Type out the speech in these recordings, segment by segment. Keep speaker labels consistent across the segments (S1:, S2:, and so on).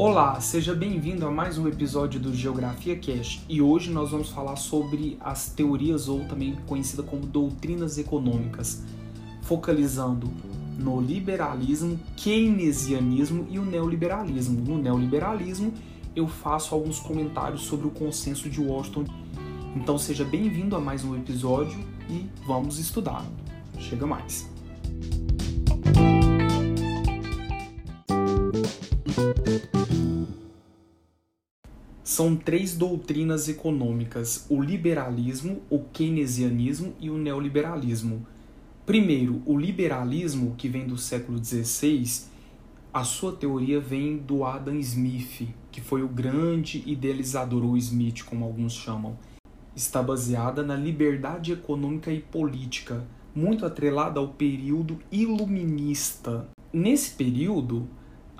S1: Olá, seja bem-vindo a mais um episódio do Geografia Cash e hoje nós vamos falar sobre as teorias ou também conhecida como doutrinas econômicas, focalizando no liberalismo, keynesianismo e o neoliberalismo. No neoliberalismo, eu faço alguns comentários sobre o consenso de Washington. Então seja bem-vindo a mais um episódio e vamos estudar. Chega mais. São três doutrinas econômicas: o liberalismo, o keynesianismo e o neoliberalismo. Primeiro, o liberalismo, que vem do século XVI, a sua teoria vem do Adam Smith, que foi o grande idealizador, ou Smith, como alguns chamam. Está baseada na liberdade econômica e política, muito atrelada ao período iluminista. Nesse período,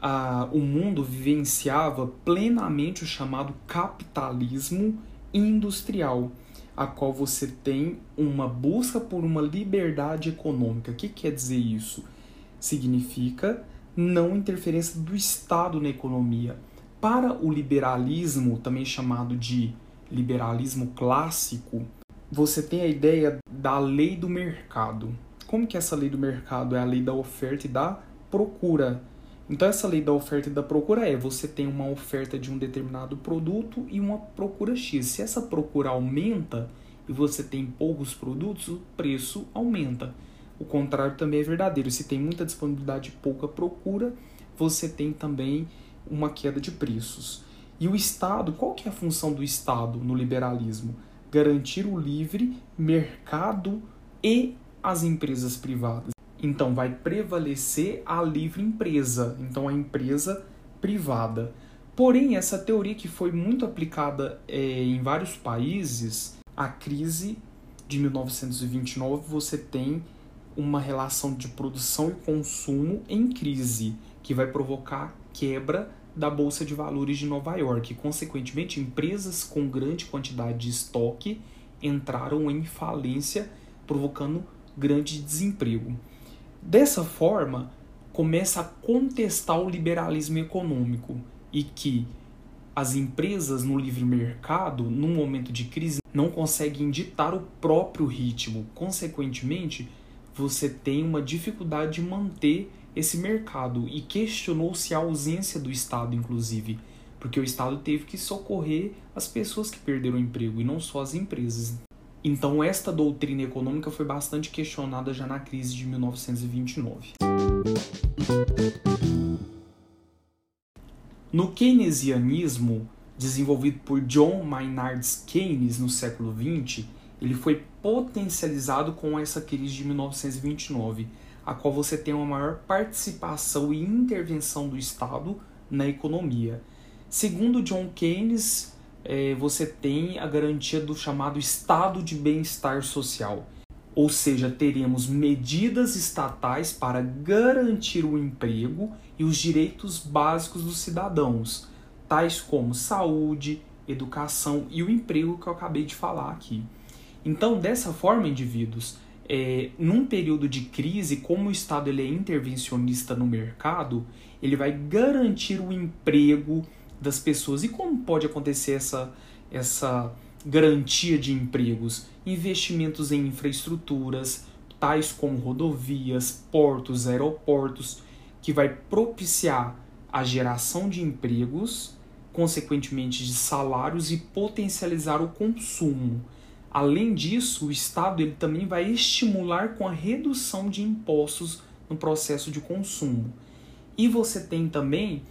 S1: a, o mundo vivenciava plenamente o chamado capitalismo industrial, a qual você tem uma busca por uma liberdade econômica. O que quer dizer isso? Significa não interferência do Estado na economia. Para o liberalismo, também chamado de liberalismo clássico, você tem a ideia da lei do mercado. Como que essa lei do mercado é a lei da oferta e da procura? Então, essa lei da oferta e da procura é: você tem uma oferta de um determinado produto e uma procura X. Se essa procura aumenta e você tem poucos produtos, o preço aumenta. O contrário também é verdadeiro. Se tem muita disponibilidade e pouca procura, você tem também uma queda de preços. E o Estado, qual que é a função do Estado no liberalismo? Garantir o livre mercado e as empresas privadas. Então vai prevalecer a livre empresa, então a empresa privada. Porém, essa teoria que foi muito aplicada é, em vários países, a crise de 1929, você tem uma relação de produção e consumo em crise, que vai provocar quebra da Bolsa de Valores de Nova York. Consequentemente, empresas com grande quantidade de estoque entraram em falência, provocando grande desemprego. Dessa forma, começa a contestar o liberalismo econômico e que as empresas no livre mercado, num momento de crise, não conseguem ditar o próprio ritmo. Consequentemente, você tem uma dificuldade de manter esse mercado e questionou-se a ausência do Estado, inclusive, porque o Estado teve que socorrer as pessoas que perderam o emprego e não só as empresas. Então, esta doutrina econômica foi bastante questionada já na crise de 1929. No keynesianismo, desenvolvido por John Maynard Keynes no século XX, ele foi potencializado com essa crise de 1929, a qual você tem uma maior participação e intervenção do Estado na economia. Segundo John Keynes, é, você tem a garantia do chamado estado de bem-estar social. Ou seja, teremos medidas estatais para garantir o emprego e os direitos básicos dos cidadãos, tais como saúde, educação e o emprego que eu acabei de falar aqui. Então, dessa forma, indivíduos, é, num período de crise, como o Estado ele é intervencionista no mercado, ele vai garantir o emprego, das pessoas. E como pode acontecer essa, essa garantia de empregos? Investimentos em infraestruturas, tais como rodovias, portos, aeroportos, que vai propiciar a geração de empregos, consequentemente de salários e potencializar o consumo. Além disso, o Estado ele também vai estimular com a redução de impostos no processo de consumo. E você tem também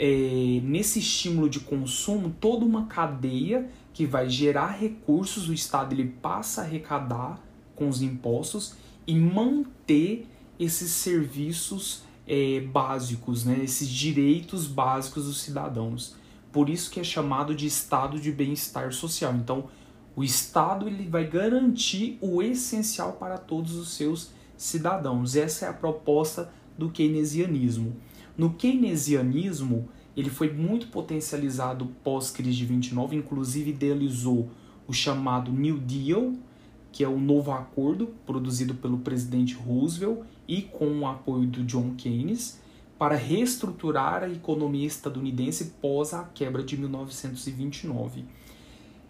S1: é, nesse estímulo de consumo toda uma cadeia que vai gerar recursos, o Estado ele passa a arrecadar com os impostos e manter esses serviços é, básicos, né, esses direitos básicos dos cidadãos. Por isso que é chamado de estado de bem-estar social. Então, o Estado ele vai garantir o essencial para todos os seus cidadãos. Essa é a proposta do keynesianismo. No keynesianismo, ele foi muito potencializado pós-crise de 29, inclusive idealizou o chamado New Deal, que é o novo acordo produzido pelo presidente Roosevelt e com o apoio do John Keynes, para reestruturar a economia estadunidense pós a quebra de 1929.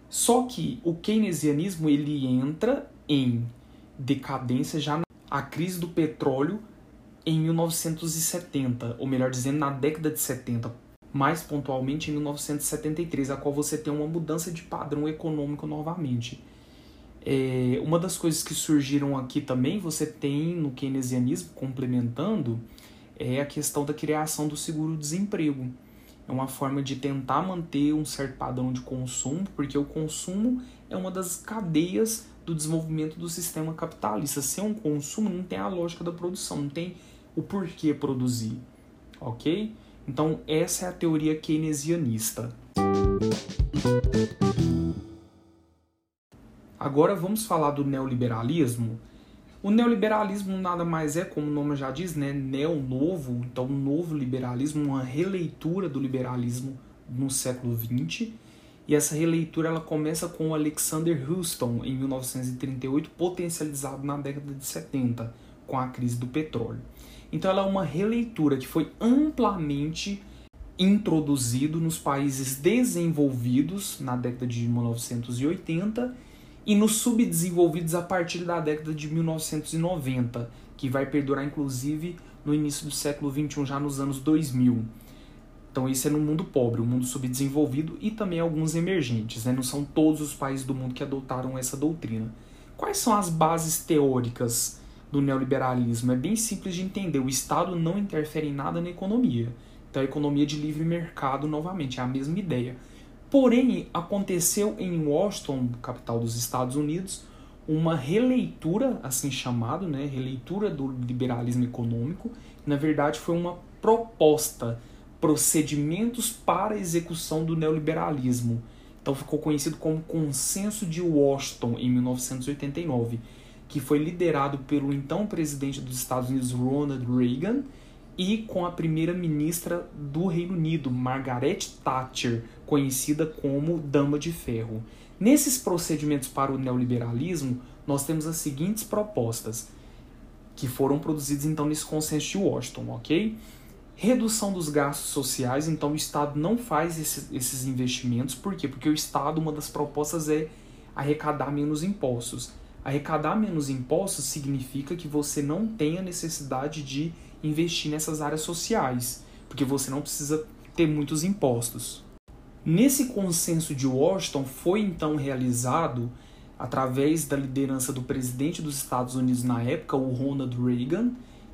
S1: Só que o keynesianismo ele entra em decadência já na crise do petróleo em 1970, ou melhor dizendo, na década de 70, mais pontualmente em 1973, a qual você tem uma mudança de padrão econômico novamente. É, uma das coisas que surgiram aqui também, você tem no keynesianismo, complementando, é a questão da criação do seguro-desemprego. É uma forma de tentar manter um certo padrão de consumo, porque o consumo é uma das cadeias do desenvolvimento do sistema capitalista. Sem um consumo, não tem a lógica da produção, não tem o porquê produzir, ok? Então, essa é a teoria keynesianista. Agora vamos falar do neoliberalismo. O neoliberalismo nada mais é, como o nome já diz, né, neo-novo, então um novo liberalismo, uma releitura do liberalismo no século XX. E essa releitura ela começa com Alexander Houston em 1938, potencializado na década de 70 com a crise do petróleo. Então ela é uma releitura que foi amplamente introduzido nos países desenvolvidos na década de 1980 e nos subdesenvolvidos a partir da década de 1990, que vai perdurar inclusive no início do século 21, já nos anos 2000. Então isso é no mundo pobre, o mundo subdesenvolvido e também alguns emergentes, né? não são todos os países do mundo que adotaram essa doutrina. Quais são as bases teóricas do neoliberalismo? É bem simples de entender, o Estado não interfere em nada na economia. Então a economia de livre mercado, novamente, é a mesma ideia. Porém, aconteceu em Washington, capital dos Estados Unidos, uma releitura, assim chamado, né, releitura do liberalismo econômico. Na verdade, foi uma proposta, procedimentos para a execução do neoliberalismo. Então ficou conhecido como Consenso de Washington em 1989, que foi liderado pelo então presidente dos Estados Unidos Ronald Reagan e com a primeira-ministra do Reino Unido, Margaret Thatcher, conhecida como Dama de Ferro. Nesses procedimentos para o neoliberalismo, nós temos as seguintes propostas, que foram produzidas então nesse consenso de Washington, ok? Redução dos gastos sociais, então o Estado não faz esses, esses investimentos, por quê? Porque o Estado, uma das propostas é arrecadar menos impostos. Arrecadar menos impostos significa que você não tem a necessidade de investir nessas áreas sociais, porque você não precisa ter muitos impostos. Nesse consenso de Washington foi então realizado, através da liderança do presidente dos Estados Unidos na época, o Ronald Reagan,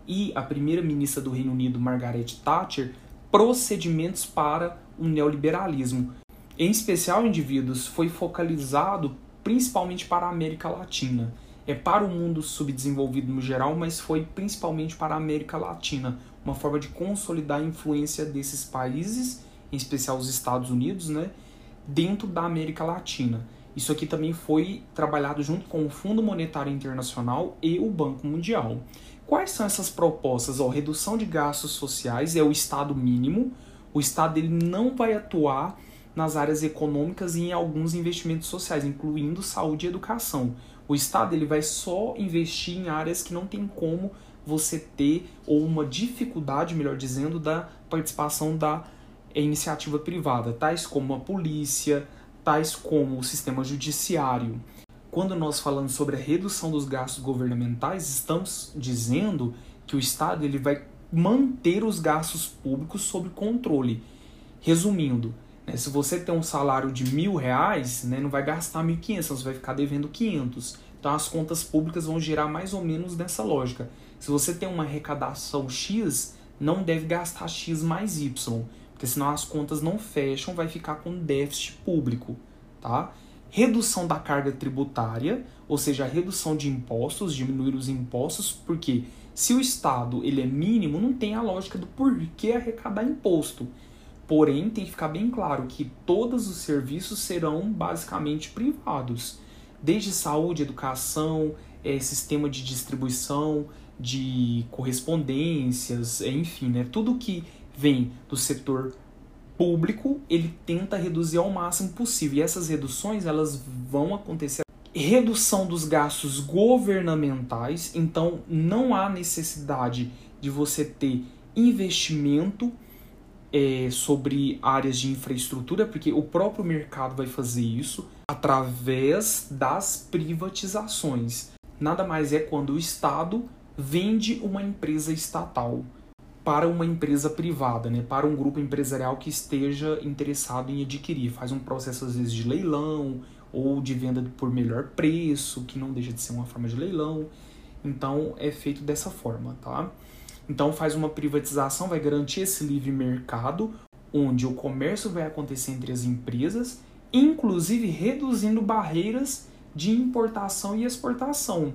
S1: e a primeira-ministra do Reino Unido, Margaret Thatcher, procedimentos para o neoliberalismo. Em especial, indivíduos, foi focalizado principalmente para a América Latina é para o mundo subdesenvolvido no geral, mas foi principalmente para a América Latina, uma forma de consolidar a influência desses países, em especial os Estados Unidos, né, dentro da América Latina. Isso aqui também foi trabalhado junto com o Fundo Monetário Internacional e o Banco Mundial. Quais são essas propostas? Ó, redução de gastos sociais é o Estado mínimo. O Estado ele não vai atuar nas áreas econômicas e em alguns investimentos sociais, incluindo saúde e educação. O Estado ele vai só investir em áreas que não tem como você ter, ou uma dificuldade, melhor dizendo, da participação da iniciativa privada, tais como a polícia, tais como o sistema judiciário. Quando nós falamos sobre a redução dos gastos governamentais, estamos dizendo que o Estado ele vai manter os gastos públicos sob controle. Resumindo? Se você tem um salário de mil reais, né, não vai gastar mil quinhentos, você vai ficar devendo quinhentos. Então as contas públicas vão girar mais ou menos nessa lógica. Se você tem uma arrecadação X, não deve gastar X mais Y, porque senão as contas não fecham, vai ficar com déficit público, tá? Redução da carga tributária, ou seja, redução de impostos, diminuir os impostos, porque se o Estado ele é mínimo, não tem a lógica do porquê arrecadar imposto. Porém, tem que ficar bem claro que todos os serviços serão basicamente privados, desde saúde, educação, é, sistema de distribuição, de correspondências, enfim, né, tudo que vem do setor público, ele tenta reduzir ao máximo possível. E essas reduções, elas vão acontecer. Redução dos gastos governamentais, então não há necessidade de você ter investimento é, sobre áreas de infraestrutura, porque o próprio mercado vai fazer isso através das privatizações. Nada mais é quando o Estado vende uma empresa estatal para uma empresa privada, né, para um grupo empresarial que esteja interessado em adquirir. Faz um processo, às vezes, de leilão ou de venda por melhor preço, que não deixa de ser uma forma de leilão. Então, é feito dessa forma, tá? Então, faz uma privatização, vai garantir esse livre mercado, onde o comércio vai acontecer entre as empresas, inclusive reduzindo barreiras de importação e exportação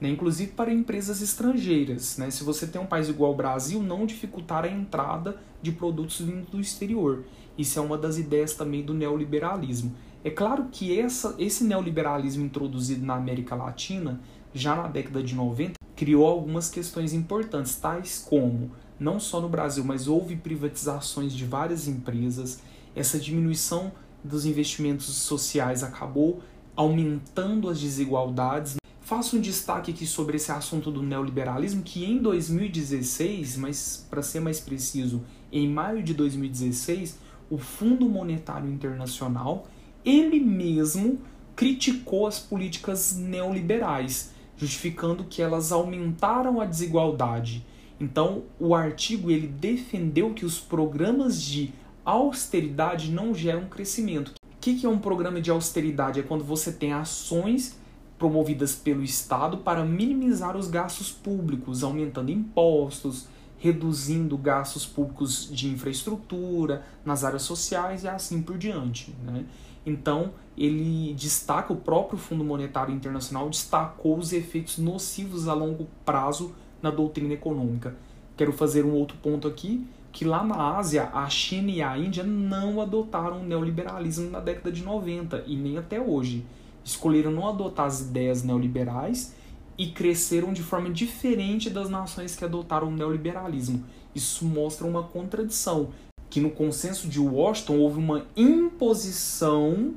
S1: né? inclusive para empresas estrangeiras. Né? Se você tem um país igual ao Brasil, não dificultar a entrada de produtos vindo do exterior. Isso é uma das ideias também do neoliberalismo. É claro que essa, esse neoliberalismo introduzido na América Latina, já na década de 90, criou algumas questões importantes, tais como, não só no Brasil, mas houve privatizações de várias empresas, essa diminuição dos investimentos sociais acabou aumentando as desigualdades. Faço um destaque aqui sobre esse assunto do neoliberalismo, que em 2016, mas para ser mais preciso, em maio de 2016, o Fundo Monetário Internacional, ele mesmo criticou as políticas neoliberais, justificando que elas aumentaram a desigualdade. Então, o artigo ele defendeu que os programas de austeridade não geram crescimento. O que é um programa de austeridade? É quando você tem ações promovidas pelo Estado para minimizar os gastos públicos, aumentando impostos, reduzindo gastos públicos de infraestrutura, nas áreas sociais e assim por diante. Né? Então, ele destaca, o próprio Fundo Monetário Internacional destacou os efeitos nocivos a longo prazo na doutrina econômica. Quero fazer um outro ponto aqui, que lá na Ásia, a China e a Índia não adotaram o neoliberalismo na década de 90 e nem até hoje escolheram não adotar as ideias neoliberais e cresceram de forma diferente das nações que adotaram o neoliberalismo. Isso mostra uma contradição, que no consenso de Washington houve uma imposição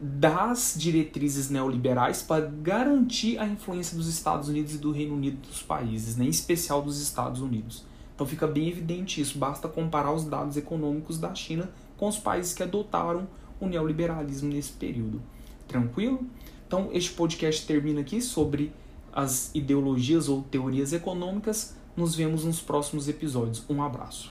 S1: das diretrizes neoliberais para garantir a influência dos Estados Unidos e do Reino Unido dos países, né? em especial dos Estados Unidos. Então fica bem evidente isso, basta comparar os dados econômicos da China com os países que adotaram o neoliberalismo nesse período. Tranquilo? Então, este podcast termina aqui sobre as ideologias ou teorias econômicas. Nos vemos nos próximos episódios. Um abraço.